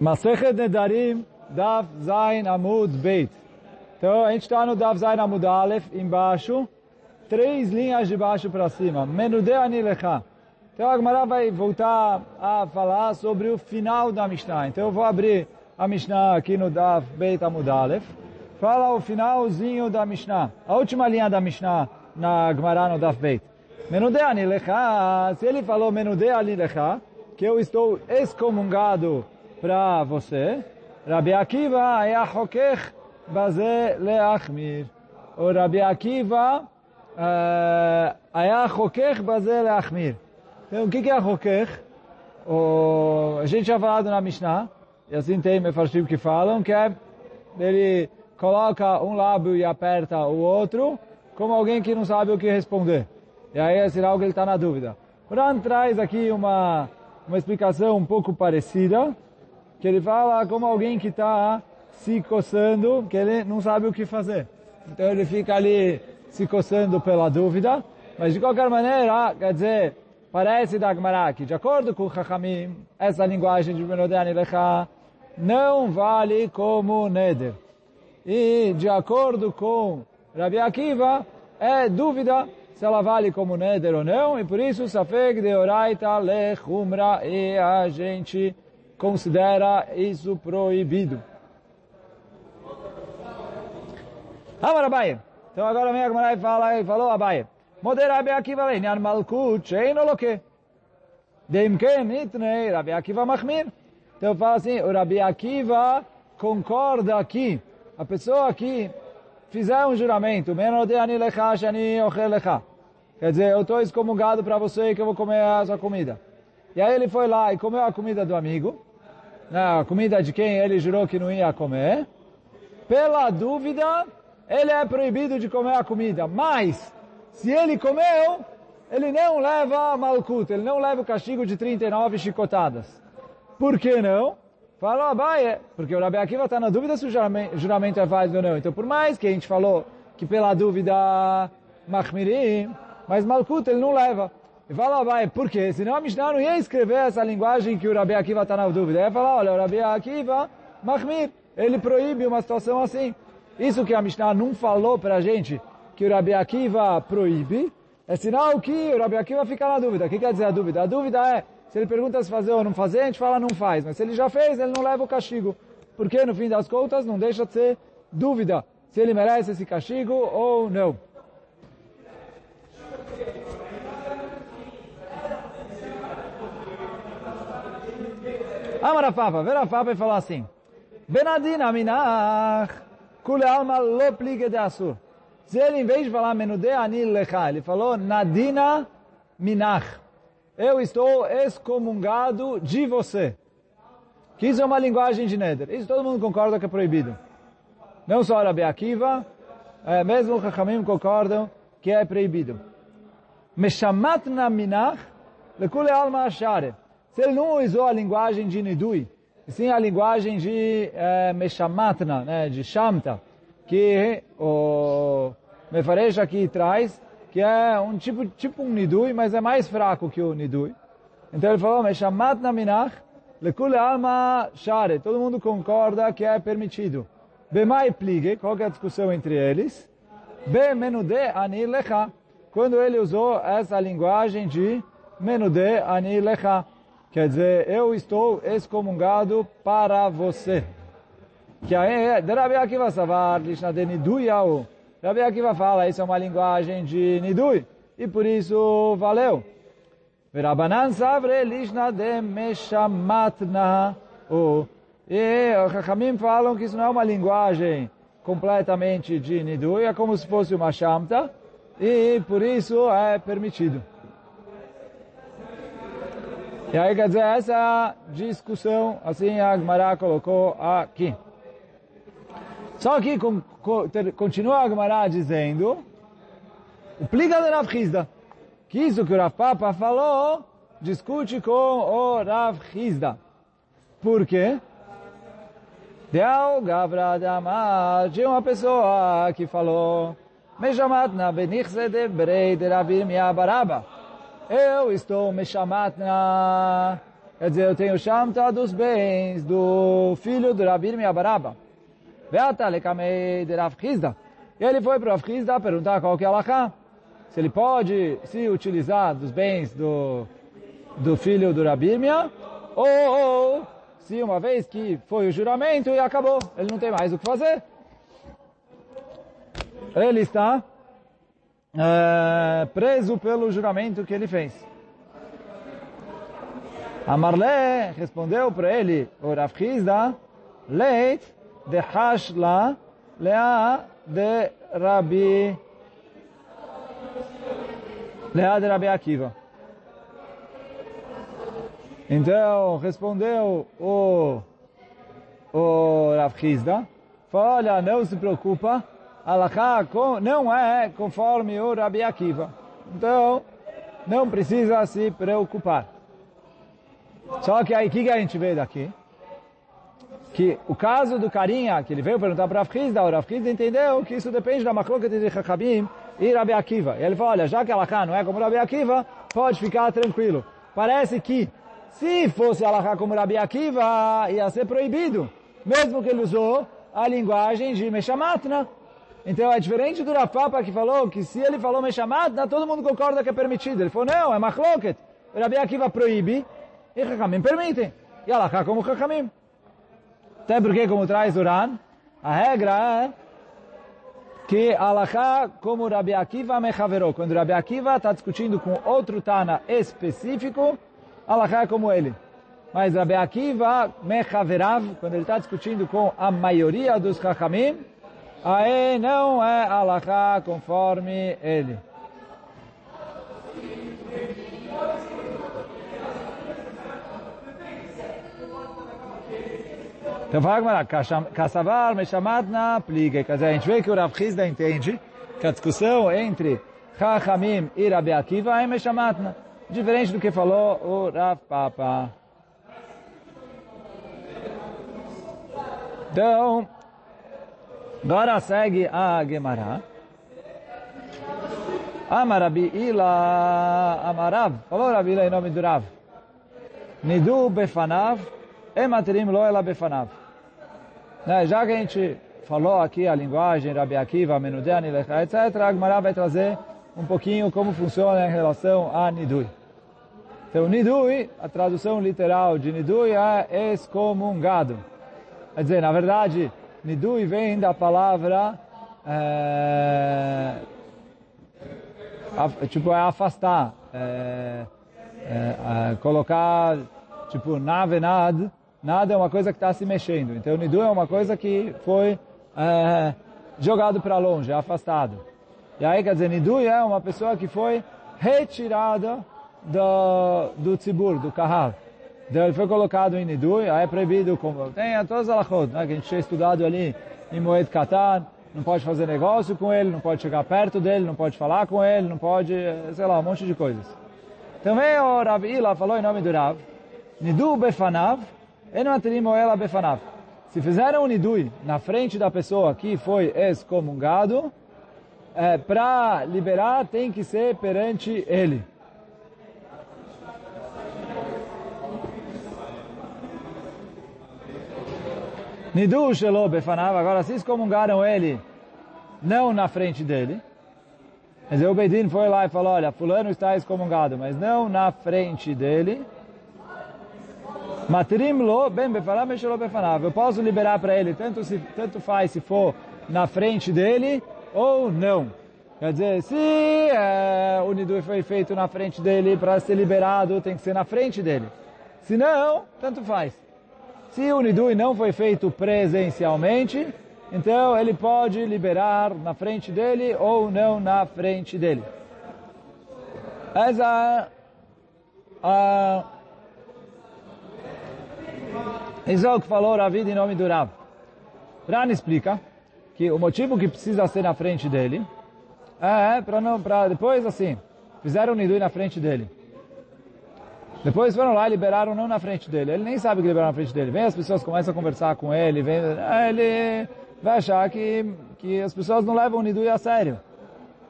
Masechet Nedarim, Daf Zain Amud Beit. Então, a gente está no Daf Zain Amud Aleph, embaixo, três linhas de baixo para cima. Menudei Anilecha. Então, a Gemara vai voltar a falar sobre o final da Mishnah. Então, eu vou abrir a Mishnah aqui no Daf Beit Amud Aleph. Fala o finalzinho da Mishnah. A última linha da Mishnah na Gemara no Daf Beit. Menudei Anilecha. Se ele falou Menudei Anilecha, que eu estou excomungado para você. Rabi Akiva é hokech baze leachmir. O Rabi Akiva é hokech baze leachmir. Então, o que é hokech? O, a gente já falado na Mishnah, e assim tem mefarshim que falam, que é ele coloca um lábio e aperta o outro, como alguém que não sabe o que responder. E aí é sinal que ele está na dúvida. Ran traz aqui uma, uma explicação um pouco parecida, que ele fala como alguém que está se coçando, que ele não sabe o que fazer. Então ele fica ali se coçando pela dúvida, mas de qualquer maneira, quer dizer, parece da que, de acordo com o Chachamim, essa linguagem de Benodani Lecha não vale como Neder. E, de acordo com Rabi Akiva, é dúvida se ela vale como Neder ou não, e por isso, Safeg de Oraita Lechumra, e a gente considera isso proibido. Amar Abaye. Então agora vem a Gemara e fala, e falou Abaye. Moder Rabi Akiva leinian malkut shein oloke. Dem ken itnei Rabi Akiva machmir. Então fala assim, o Rabi Akiva concorda que a pessoa que fizer um juramento, menodei lecha shani ochel lecha. Quer dizer, eu estou excomungado para você que eu vou comer a sua comida. E aí ele foi lá e comeu a comida do amigo, a comida de quem ele jurou que não ia comer. Pela dúvida, ele é proibido de comer a comida. Mas, se ele comeu, ele não leva malkuta, ele não leva o castigo de 39 chicotadas. Por que não? Fala Abaye, porque o Rabi Akiva está na dúvida se o juramento é válido ou não. Então, por mais que a gente falou que pela dúvida, machmirim, mas malkuta ele não leva. E fala, vai, por quê? Senão a Mishnah não ia escrever essa linguagem que o Rabi Akiva está na dúvida. Ia falar, olha, o Rabi Akiva, Mahmir, ele proíbe uma situação assim. Isso que a Mishnah não falou para a gente, que o Rabi Akiva proíbe, é sinal que o Rabi Akiva fica na dúvida. O que quer dizer a dúvida? A dúvida é, se ele pergunta se fazer ou não fazer, a gente fala não faz. Mas se ele já fez, ele não leva o castigo. Porque, no fim das contas, não deixa de ser dúvida se ele merece esse castigo ou não. Amarafafa, Verafafa e falou assim, Benadina minach, kule alma lo pligue de asur. Se ele, em vez de falar menude anil lecha, ele falou nadina minach. Eu estou excomungado de você. Que isso é uma linguagem de Neder. Isso todo mundo concorda que é proibido. Não só Rabi Akiva, é, mesmo os Chachamim concordam que é proibido. Meshamat na minach, lekule alma ashare. Se ele não usou a linguagem de Nidui, sim a linguagem de é, Meshamatna, né, de Shamta, que o Mefaresh aqui traz, que é um tipo, tipo um Nidui, mas é mais fraco que o Nidui. Então ele falou, Meshamatna minach, lekule alma share. Todo mundo concorda que é permitido. Bemai pligue, qual é a discussão entre eles? Be menude ani lecha. Quando ele usou essa linguagem de menude ani lecha. Quer dizer, eu estou excomungado para você. Que aí, de Rabi Akiva Savar, Lishna de Nidui Yahu. Rabi Akiva fala, isso é uma linguagem de Nidui. E por isso, valeu. Verabanan Savre Lishna de Meshamatna. E os Chachamim falam que isso não é uma linguagem completamente de Nidui, é como se fosse uma Shamta. E por isso é permitido. E aí, quer dizer, essa discussão, assim a Agmará colocou aqui. Só que continua a Agmará dizendo, o pliga de Rav Hizda, que isso que o Rav Papa falou, discute com o Rav Hizda. Por quê? Deu Gavra Damar, tinha uma pessoa que falou, Mejamat na benichse brei de Ravim Yabaraba eu estou me chamando na... Quer dizer, eu tenho Shamta dos bens do filho do Rabir Miabaraba. Veata lekamei de Rav Chizda. E ele foi para o Rav perguntar qual que é a Laká. Se ele pode se utilizar dos bens do, do filho do Rabirmia, ou, ou se uma vez que foi o juramento e acabou, ele não tem mais o que fazer. Ele está é, preso pelo juramento que ele fez. Amarle respondeu para ele, o Rav leit de hashla lea de Rabi lea de Rabi Akiva. Então, respondeu o, o Rav falou, olha, não se preocupa, Alaká não é conforme o Rabi Akiva. Então, não precisa se preocupar. Só que aí, o que, a gente vê daqui? Que o caso do carinha, que ele veio perguntar para o Rafrizda, o Rafrizda entendeu que isso depende da macroca de Hakabim e Rabi Akiva. E ele falou, olha, já que Alaká não é como Rabi Akiva, pode ficar tranquilo. Parece que, se fosse Alaká como Rabi Akiva, ia ser proibido. Mesmo que ele usou a linguagem de Meshamatna. Então é diferente do Rafapa que falou que se ele falou Meshamatna, todo mundo concorda que é permitido. Ele falou, não, é Machloket. Rabi Akiva proíbe, e Hakamim permitem. E Alaká como Hakamim. Até porque, como traz Uran, a regra é que Alaká como Rabi Akiva mechaverou. Quando Rabi Akiva está discutindo com outro Tana específico, Alaká é como ele. Mas Rabi Akiva mechaverav, quando ele está discutindo com a maioria dos Hakamim, aí não é Alaká conforme ele. Então fala Gamara, Kassavar Meshamatna Pliga. Quer dizer, a gente vê que o Rav Chizda entende que a discussão entre Chachamim e Rabi Akiva é Meshamatna. Diferente do que falou o Rav Papa. Então, agora segue a Gemara. Amarabi Ila Amarav. Falou Rabi Ila em nome do Rav. Nidu Befanav Ematerim lo ela befanav. Né? Já que a gente falou aqui a linguagem, Rabi Akiva, Menudeani, Lecha, etc., a Gemara vai trazer um pouquinho como funciona em relação a Nidui. Então, Nidui, a tradução literal de Nidui é excomungado. Quer dizer, na verdade, Nidui vem da palavra é, tipo, é afastar, é, é, colocar, tipo, navenad, Nada é uma coisa que está se mexendo. Então, Nidu é uma coisa que foi é, jogado para longe, afastado. E aí, quer dizer, Nidu é uma pessoa que foi retirada do, do tzibur, do kahal. Então, ele foi colocado em Nidu, aí é proibido, como tem todas as alachot, né, que a gente tinha estudado ali em Moed Qatar, não pode fazer negócio com ele, não pode chegar perto dele, não pode falar com ele, não pode, sei lá, um monte de coisas. Também o Rav Ila falou em nome do Rav, Nidu Befanav, se fizeram um nidui na frente da pessoa que foi excomungado, é, para liberar tem que ser perante ele. Nidu shelo befanav, agora se excomungaram ele, não na frente dele. Mas o Bedin foi lá e falou, olha, fulano está excomungado, mas não na frente dele. Matrim lo ben befanav lo befanav. Eu posso liberar para ele, tanto, se, tanto faz se for na frente dele ou não. Quer dizer, se é, o nidui foi feito na frente dele para ser liberado, tem que ser na frente dele. Se não, tanto faz. Se o nidui não foi feito presencialmente, então ele pode liberar na frente dele ou não na frente dele. Essa a isso é o que falou Ravi em nome do Rav. Ran explica que o motivo que precisa ser na frente dele é para não, para depois assim, fizeram o nidui na frente dele. Depois foram lá e liberaram não na frente dele. Ele nem sabe que liberaram na frente dele. Vem as pessoas começam a conversar com ele, vem, ah, ele vai achar que, que as pessoas não levam o nidui a sério.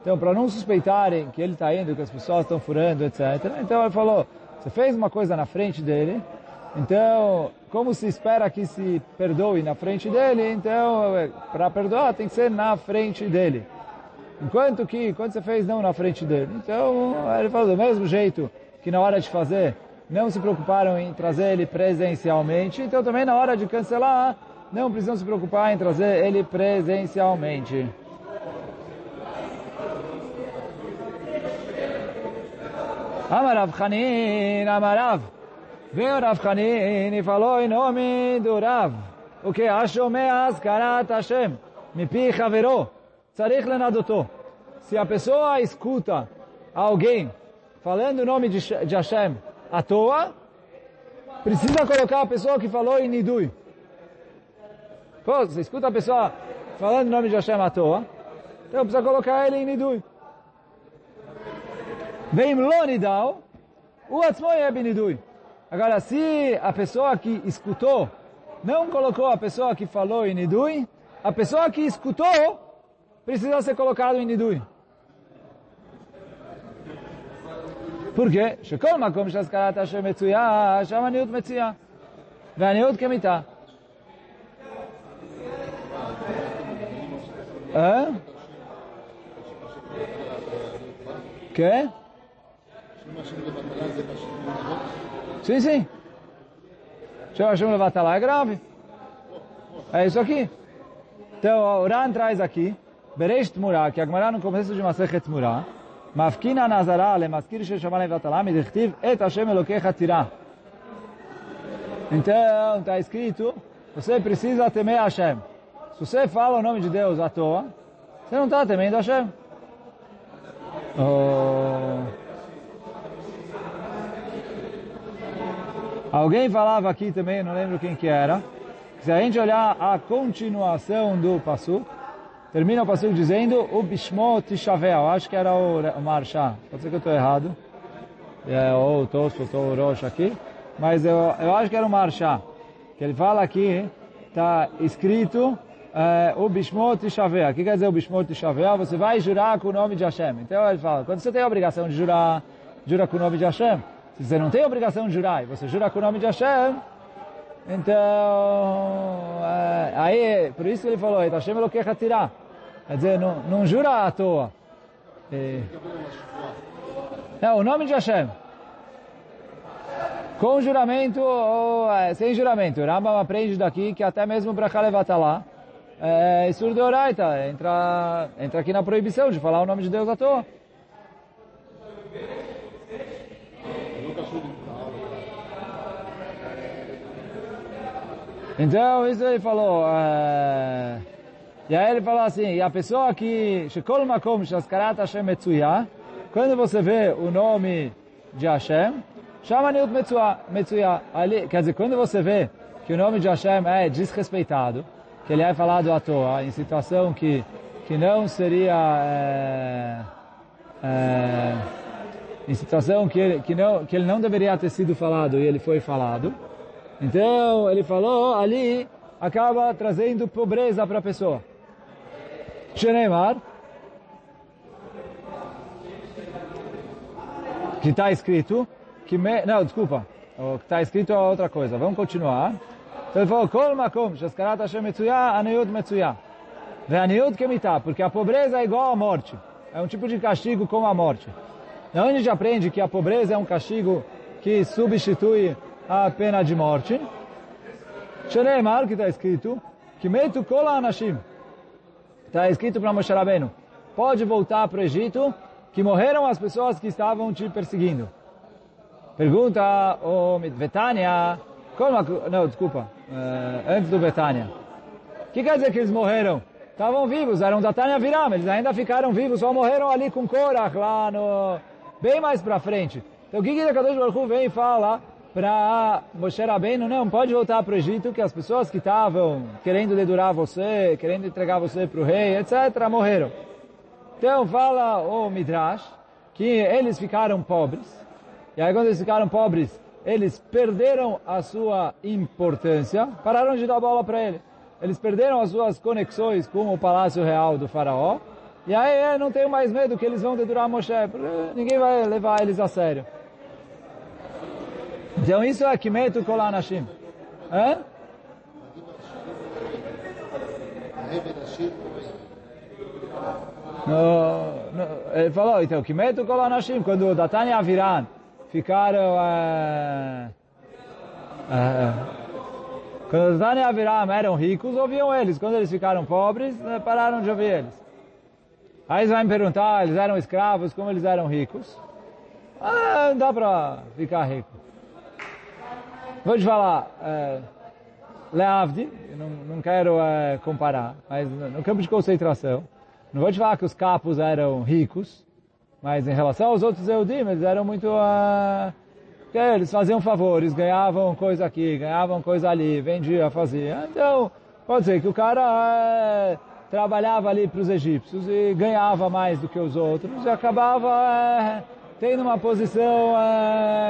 Então, para não suspeitarem que ele está indo, que as pessoas estão furando, etc. Então ele falou, você fez uma coisa na frente dele, Então, como se espera que se perdoe na frente dele, então, para perdoar tem que ser na frente dele. Enquanto que, quando você fez não na frente dele. Então, ele falou, do mesmo jeito que na hora de fazer, não se preocuparam em trazer ele presencialmente, então também na hora de cancelar, não precisam se preocupar em trazer ele presencialmente. Amarav Hanin, Amarav. Veio Rav Hanin e falou em nome do Rav. O que? Ashomea Askarat Hashem. Mipi Haveró. Tzarich Lenadoto. Se a pessoa escuta alguém falando o nome de Hashem à toa, precisa colocar a pessoa que falou em Nidui. Pô, você escuta a pessoa falando o nome de Hashem à toa, então precisa colocar ele em Nidui. Vem Lonidal, o Atzmoy é Benidui. Agora, se a pessoa que escutou não colocou a pessoa que falou em Nidui, a pessoa que escutou precisa ser colocado em Nidui. Quê? שכל מקום שהזכרת השם מצויה, שם הניעות מצויה. והניעות כמיתה. אה? כן? Sim, sim. Chama Hashem Levatalá é grave. É isso aqui. Então, o Ran traz aqui, Bereish Tmura, que a Gemara no começo de Masechet Tmura, Mafkina Nazara lemaskir sheshama levatalá, midichtiv et Hashem Elokecha tirá. Então, está escrito, você precisa temer Hashem. Se você fala o nome de Deus à toa, você não está temendo Hashem. Oh... Alguém falava aqui também, não lembro quem que era, que se a gente olhar a continuação do Pasuk, termina o Pasuk dizendo o Bishmo Tishavel, acho que era o, Marsha, pode ser que eu estou errado, é, ou o Tosfos ou o Rosh aqui, mas eu, eu acho que era o Marsha, que ele fala aqui, está escrito é, o Bishmo Tishavel. O que quer dizer o Bishmo Tishavel? Você vai jurar com o nome de Hashem. Então ele fala, quando você tem a obrigação de jurar, jura com o nome de Hashem. Se você não tem obrigação de jurar e você jura com o nome de Hashem, então, é, aí, por isso que ele falou, Hashem lo quer tirar. Quer dizer, não, não jura à toa. E, é o nome de Hashem. Com juramento ou é, sem juramento. O Rambam aprende daqui que até mesmo para Kalevatalá, é, surdo oraita, entra, entra aqui na proibição de falar o nome de Deus à toa. Então, isso ele falou. Uh, e aí ele falou assim, e a pessoa que... Shekol makom shaskarat Hashem metzuya, quando você vê o nome de Hashem, chama Niut metzuya. Ali, quer dizer, quando você vê que o nome de Hashem é desrespeitado, que ele é falado à toa, em situação que, que não seria... É, é, em situação que ele, que, não, que ele não deveria ter sido falado e ele foi falado, então, ele falou, ali acaba trazendo pobreza para a pessoa. Shenemar, que está escrito, que me, não, desculpa, o que está escrito é outra coisa. Vamos continuar. Então ele falou, Kol makom, shaskarat Hashem metzuya, aniud metzuya. Ve'aniud kemita, porque a pobreza é igual à morte. É um tipo de castigo como a morte. E onde a gente aprende que a pobreza é um castigo que substitui a pena de morte. Sheneemar, que está escrito, que metu kola anashim. Está escrito para Moshe Rabbeinu. Pode voltar para o Egito, que morreram as pessoas que estavam te perseguindo. Pergunta o Betânia, como, não, desculpa, uh, antes do Betânia. O que quer dizer que eles morreram? Estavam vivos, eram da Tânia Viram, eles ainda ficaram vivos, só morreram ali com Korach, lá no... bem mais para frente. Então o que que Kadosh Baruch vem e fala para Moshe Rabbeinu, não, pode voltar para o Egito, que as pessoas que estavam querendo dedurar você, querendo entregar você para o rei, etc., morreram. Então fala o Midrash, que eles ficaram pobres, e aí quando eles ficaram pobres, eles perderam a sua importância, pararam de dar bola para ele. Eles perderam as suas conexões com o palácio real do faraó, e aí não tenho mais medo que eles vão dedurar Moshe, ninguém vai levar eles a sério. Então isso é Kimetu Kol Anashim. Hã? No, no, ele falou, então, Kimetu Kol Anashim, quando Datan e Aviran ficaram... Uh, uh, quando Datan e Aviram eram ricos, ouviam eles. Quando eles ficaram pobres, pararam de ouvir eles. Aí você vai me perguntar, eles eram escravos, como eles eram ricos? Ah, não dá para ficar rico. Vou te falar, é, Leavdi, não, não quero é, comparar, mas no campo de concentração, não vou te falar que os capos eram ricos, mas em relação aos outros Eudim, eles eram muito... Uh, eles faziam favores, ganhavam coisa aqui, ganhavam coisa ali, vendia, fazia. Então, pode ser que o cara trabalhava ali para os egípcios e ganhava mais do que os outros e acabava uh, tendo uma posição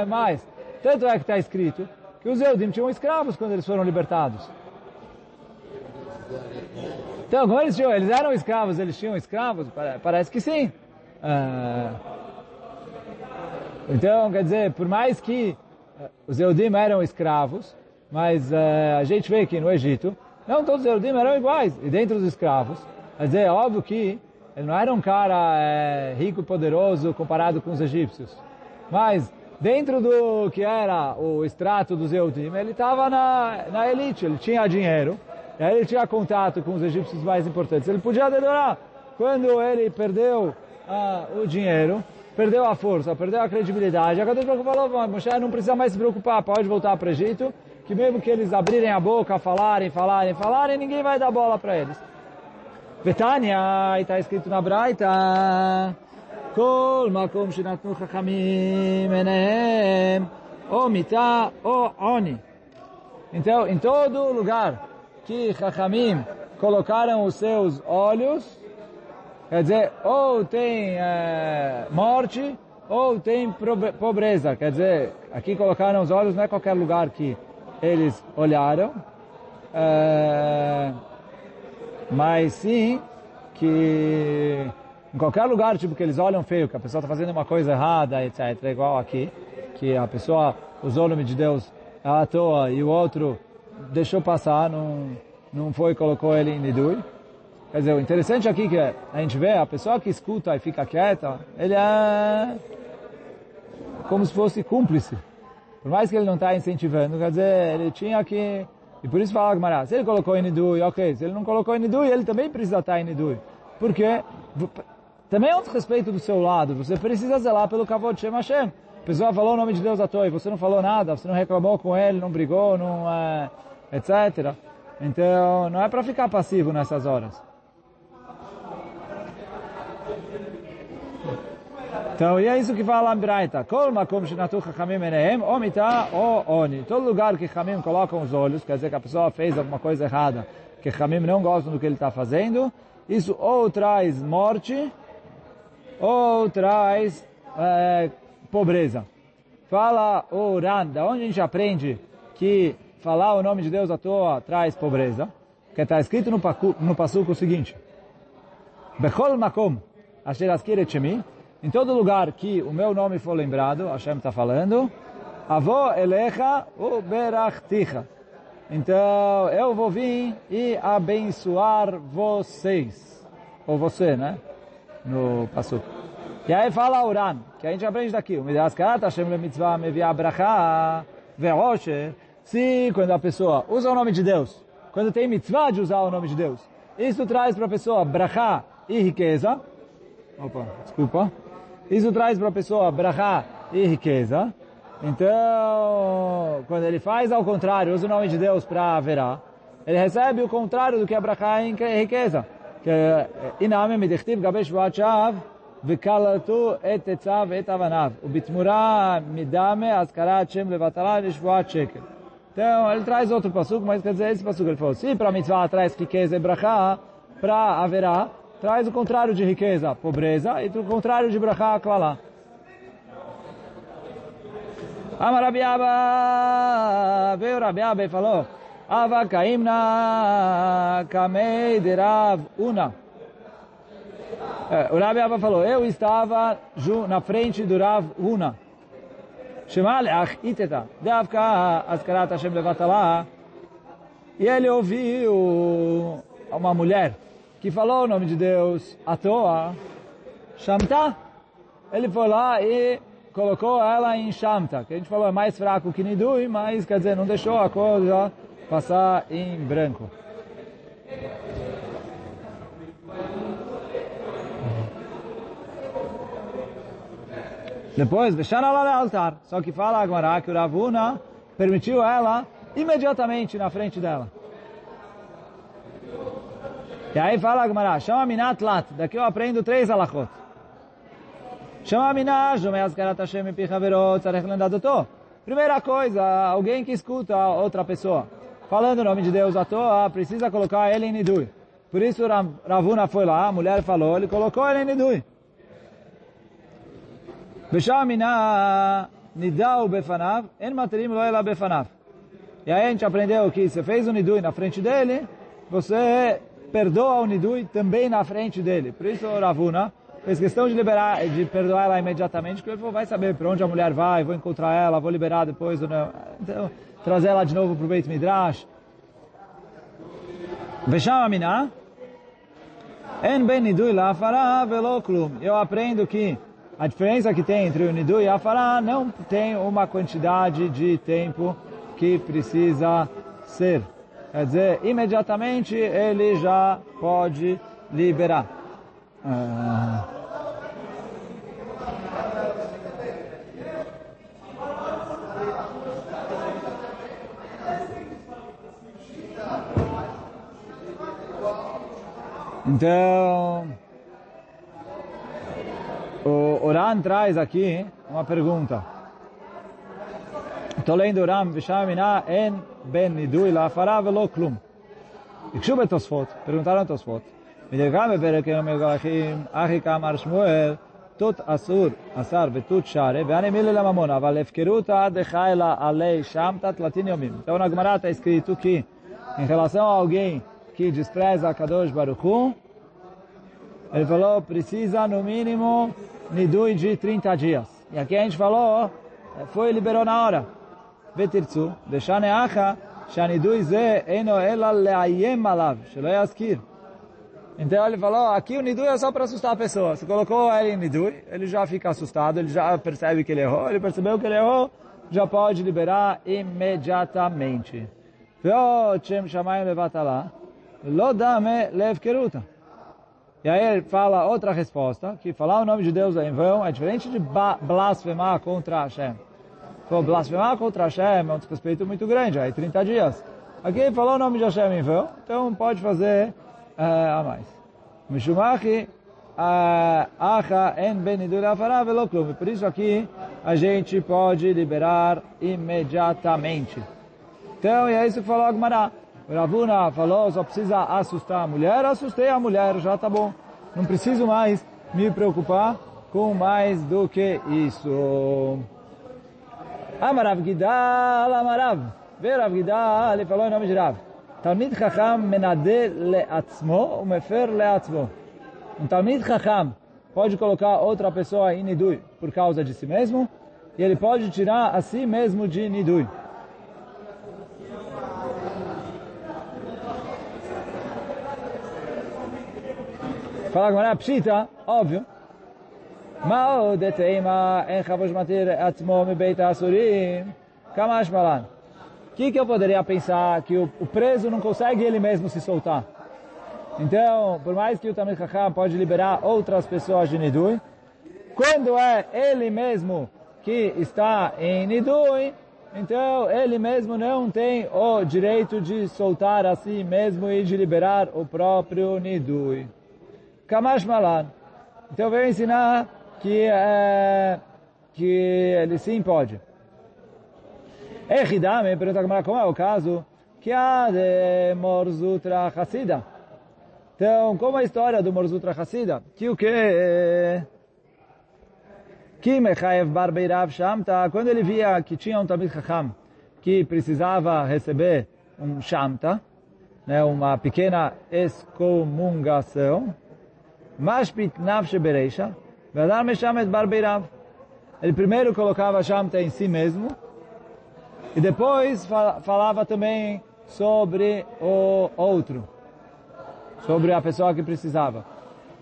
mais. Tanto é que está escrito que os Eudim tinham escravos quando eles foram libertados. Então, como eles tinham, eles eram escravos, eles tinham escravos? Parece que sim. Uh, então, quer dizer, por mais que os Eudim eram escravos, mas uh, a gente vê que no Egito, não todos os Eudim eram iguais. E dentro dos escravos, quer dizer, é óbvio que ele não era um cara é, rico e poderoso comparado com os egípcios. Mas dentro do que era o extrato dos Eudim, ele estava na, na elite, ele tinha dinheiro, aí ele tinha contato com os egípcios mais importantes. Ele podia adorar. Quando ele perdeu ah, o dinheiro, perdeu a força, perdeu a credibilidade, a Kadosh falou, Moshe não precisa mais se preocupar, pode voltar para o Egito, que mesmo que eles abrirem a boca, falarem, falarem, falarem, ninguém vai dar bola para eles. Betânia, está escrito na Braita, כל מקום שנתנו חכמים עיניהם, ou mitá, ou oni. Então, em todo lugar que Chachamim colocaram os seus olhos, quer dizer, ou tem é, morte, ou tem pobreza. Quer dizer, aqui colocaram os olhos, não é qualquer lugar que eles olharam, é, mas sim que em qualquer lugar, tipo, que eles olham feio, que a pessoa está fazendo uma coisa errada, etc. Igual aqui, que a pessoa usou o nome de Deus à toa e o outro deixou passar, não, não foi e colocou ele em Nidui. Quer dizer, o interessante aqui que a gente vê, a pessoa que escuta e fica quieta, ele é como se fosse cúmplice. Por mais que ele não está incentivando, quer dizer, ele tinha que... E por isso fala Gmará, se ele colocou em Nidui, ok. Se ele não colocou em Nidui, ele também precisa estar em Nidui. Porque também é um respeito do seu lado. Você precisa zelar pelo Kavod Shem Hashem. A pessoa falou o nome de Deus à toa e você não falou nada, você não reclamou com ele, não brigou, não, é, etc. Então, não é para ficar passivo nessas horas. Então, e é isso que fala a Braita. Kol makom shenatu chachamim enehem, ou mitá, ou oni. Todo lugar que chamim colocam os olhos, quer dizer que a pessoa fez alguma coisa errada, que chamim não gostam do que ele está fazendo, isso ou traz morte, ou traz é, pobreza. Fala o Uran, da onde a gente aprende que falar o nome de Deus à toa traz pobreza? Que está escrito no, no passuco o seguinte, Bechol makom, asher em todo lugar que o meu nome for lembrado, Hashem está falando, avô elecha u berachticha. Então, eu vou vir e abençoar vocês. Ou você, né? No passo. E aí fala Uran, que a gente aprende daqui. O Midas Karat Hashem le mitzvah mevia bracha ve'osher. Se quando a pessoa usa o nome de Deus, quando tem mitzvah de usar o nome de Deus, isso traz para a pessoa bracha e riqueza. Opa, desculpa. Isso traz para a pessoa bracha e riqueza. Então, quando ele faz ao contrário, usa o nome de Deus para verá, ele recebe o contrário do que é brachá em riqueza Que iname midichtiv gabesh vachav וקלטו את עציו ואת אבניו, ובתמורה מדמה אזכרת שם לבטלה לשבועת שקל. Então, ele traz outro passuco, mas quer dizer, esse passuco ele falou, se para mitzvah traz riqueza e brachá, para haverá, traz o contrário de riqueza, pobreza, e o contrário de brachá, klalá. Amar Rabi Abba, veio Rabi Abba e falou, Avakaimna kamei derav una. É, o Rabi Abba falou, eu estava na frente do Rav Una. Shemal ach iteta. Deavka askarat Hashem levatala. E ele ouviu uma mulher que falou o nome de Deus à toa. Shamta. Ele foi lá e colocou ela em Shamta. Que a gente falou, é mais fraco que Nidui, mas quer dizer, não deixou a coisa passar em branco. Depois, deixar ela no altar. Só que fala agora que o Ravuna permitiu ela imediatamente na frente dela. E aí fala a Gemara, chama Minat Lat, daqui eu aprendo três alachot. Chama Minat, Jomeaz Karat Hashem Pichaverot, Tzarech Lendadoto. Primeira coisa, alguém que escuta outra pessoa falando o nome de Deus à toa, precisa colocar ele em Nidui. Por isso Ravuna foi lá, a mulher falou, ele colocou ele em Nidui. Befanav, befanav. E aí a gente aprendeu que se fez o nidui na frente dele, você perdoa o nidui também na frente dele. Por isso Ravuna fez questão de liberar, de perdoar ela imediatamente, porque ele vai saber para onde a mulher vai, vou encontrar ela, vou liberar depois ou não. Então, trazer ela de novo para o Beit Midrash. Veshamina, en ben nidui la fará velo. Eu aprendo que a diferença que tem entre o Nidu e a Fará não tem uma quantidade de tempo que precisa ser. Quer dizer, imediatamente ele já pode liberar. Ah. Então, o Oran traz aqui uma pergunta. Estou lendo o Ram, Vishamina en ben nidui la fará velo klum. ביקשו בתוספות, perguntaram תוספות, מדרגה בפרק יום מגלחים, אחי כאמר שמואל, תות אסור, אסר ותות שרה, ואני מילי לממון, אבל הפקרותה דחיילה עלי שמתה תלתין יומים. Então na Gemara está escrito que, em relação a alguém que despreza a Kadosh Baruch Hu, ele falou, precisa no mínimo nidui de 30 dias. E aqui a gente falou, foi e liberou na hora. ותרצו, ושנה אחא, שהנידוי זה אינו אלא לאיים עליו, שלא יזכיר. Então ele falou, aqui o nidui é só para assustar a pessoa. Você colocou ele em nidui, ele já fica assustado, ele já percebe que ele errou, ele percebeu que ele errou, já pode liberar imediatamente. ועוד שם שמיים לבטלה, Lodame levkeruta. E aí ele fala outra resposta, que falar o nome de Deus é em vão é diferente de blasfemar contra Hashem. Então, blasfemar contra Hashem é um desrespeito muito grande, aí 30 dias. Aqui ele falou o nome de Hashem em vão, então pode fazer uh, a mais. Mishumachi eh, acha en benidura. Por isso aqui a gente pode liberar imediatamente. Então, e é isso que falou Agumará. Ravuna falou, só precisa assustar a mulher, assustei a mulher, já tá bom. Não preciso mais me preocupar com mais do que isso. Amarav Gidal, Amarav. Vê Rav Gidal, ele falou em nome de Rav. Talmid Chacham menade leatzmo, umefer leatzmo. Um Talmid Chacham pode colocar outra pessoa em Nidui por causa de si mesmo, e ele pode tirar a si mesmo de Nidui. Fala agora, pshita, óbvio. Mal de teima en chavosh matir atzmo me beita asurim. Kamash malan. O que, que eu poderia pensar que o, o, preso não consegue ele mesmo se soltar? Então, por mais que o Tamil Chacham pode liberar outras pessoas de Nidui, quando é ele mesmo que está em Nidui, então ele mesmo não tem o direito de soltar a si mesmo e de liberar o próprio Nidui. Kamash Malan. Então veio ensinar que, é, que ele sim pode. Echidame, pergunta como, como é o caso, que há de Morzutra Hassida. Então, como é a história do Morzutra Hassida? Que o que... Que Mechaev Barbeirav Shamta, quando ele via que tinha um Tamid Chacham que precisava receber um Shamta, né, uma pequena excomungação, Mashpit Nafshe Bereisha, Vadar Mesham Barbeirav. Ele primeiro colocava Shamta em si mesmo, e depois falava também sobre o outro, sobre a pessoa que precisava.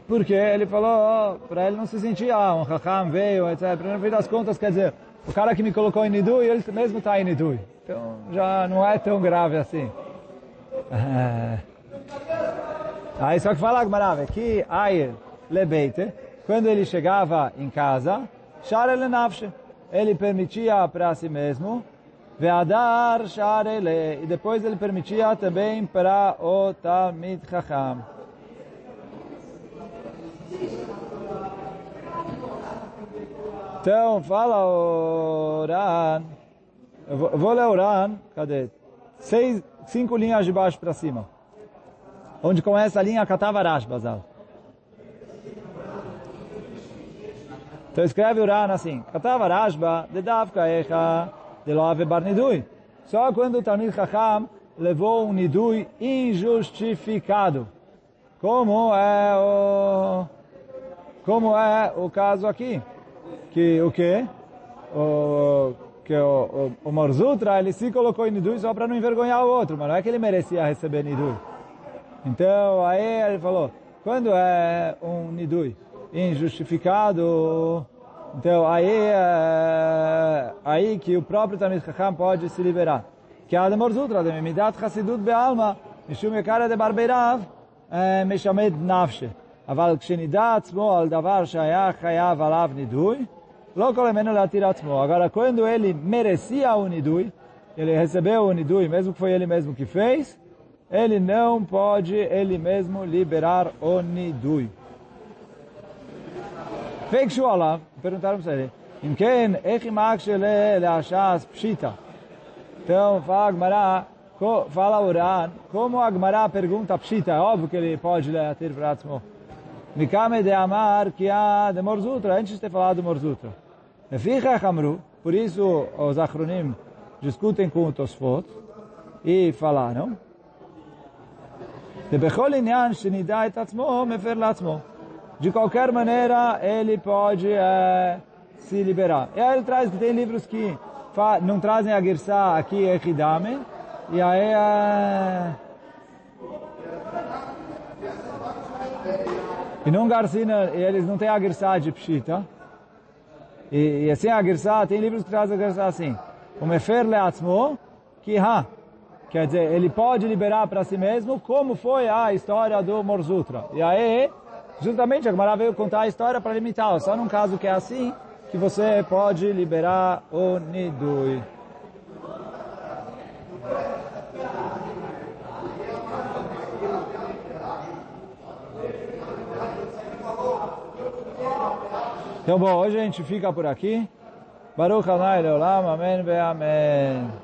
Porque ele falou, oh, para ele não se sentia, ah, um Hakam veio, etc. No fim das contas, quer dizer, o cara que me colocou em Nidui, ele mesmo está em Nidui. Então já não é tão grave assim. Aí só que fala Agmarave, que Ayer Lebeite, quando ele chegava em casa, Share Nafshe, ele permitia para si mesmo, Ve'adar Share Le, e depois ele permitia também para o Talmid Chacham. Então, fala o Ran. Eu vou, ler o Ran, cadê? Seis, cinco linhas de baixo para cima. Onde começa a linha Katavarash, Bazal. Então escreve o Ran assim. Katavarashba, de Davka Echa, de Loave Bar Nidui. Só quando o Talmid Chacham levou um Nidui injustificado. Como é o, como é o caso aqui que o quê? O, que o, o, o Morzutra, ele se colocou em Nidui só para não envergonhar o outro, mas não é que ele merecia receber Nidui. Então, aí ele falou, quando é um Nidui injustificado, então aí é aí que o próprio Talmid Chacham pode se liberar. Que a de Morzutra, de Midat Chassidut Be'alma, משום יקרא דברבריו, משמד נפשה. אבל כשנידע עצמו על דבר שהיה חייב עליו נידוי, Local é atiratzmo. Agora, quando ele merecia o nidui, ele recebeu o nidui, mesmo que foi ele mesmo que fez, ele não pode ele mesmo liberar o nidui. Feikshu alav, perguntaram para ele, אם כן, איך ימאג שלה להשעס pshita. Então, fala Agmará, fala Uran, como Agmará pergunta pshita, é óbvio que ele pode ter para Atzmo. Mikame de Amar, que há de Morzutra, antes de ter falado do Morzutra. Por isso os Achronim discutem com o Tosfot e falaram de qualquer maneira, ele pode é, se liberar. E aí ele traz que tem livros que não trazem a Girsá aqui, é Hidame, e aí é... E não Garcina, eles não têm a Girsá de Pshita, e, e assim a Girsá, tem livros que trazem a Girsá assim. O Mefer Leatzmo, que ha. Quer dizer, ele pode liberar para si mesmo, como foi a história do Morzutra. E aí, justamente, a Gemara veio contar a história para limitar. Só num caso que é assim, que você pode liberar o Nidui. Então, bom, hoje a gente fica por aqui. Baruch Hanai Leolam, Amém ve Amém.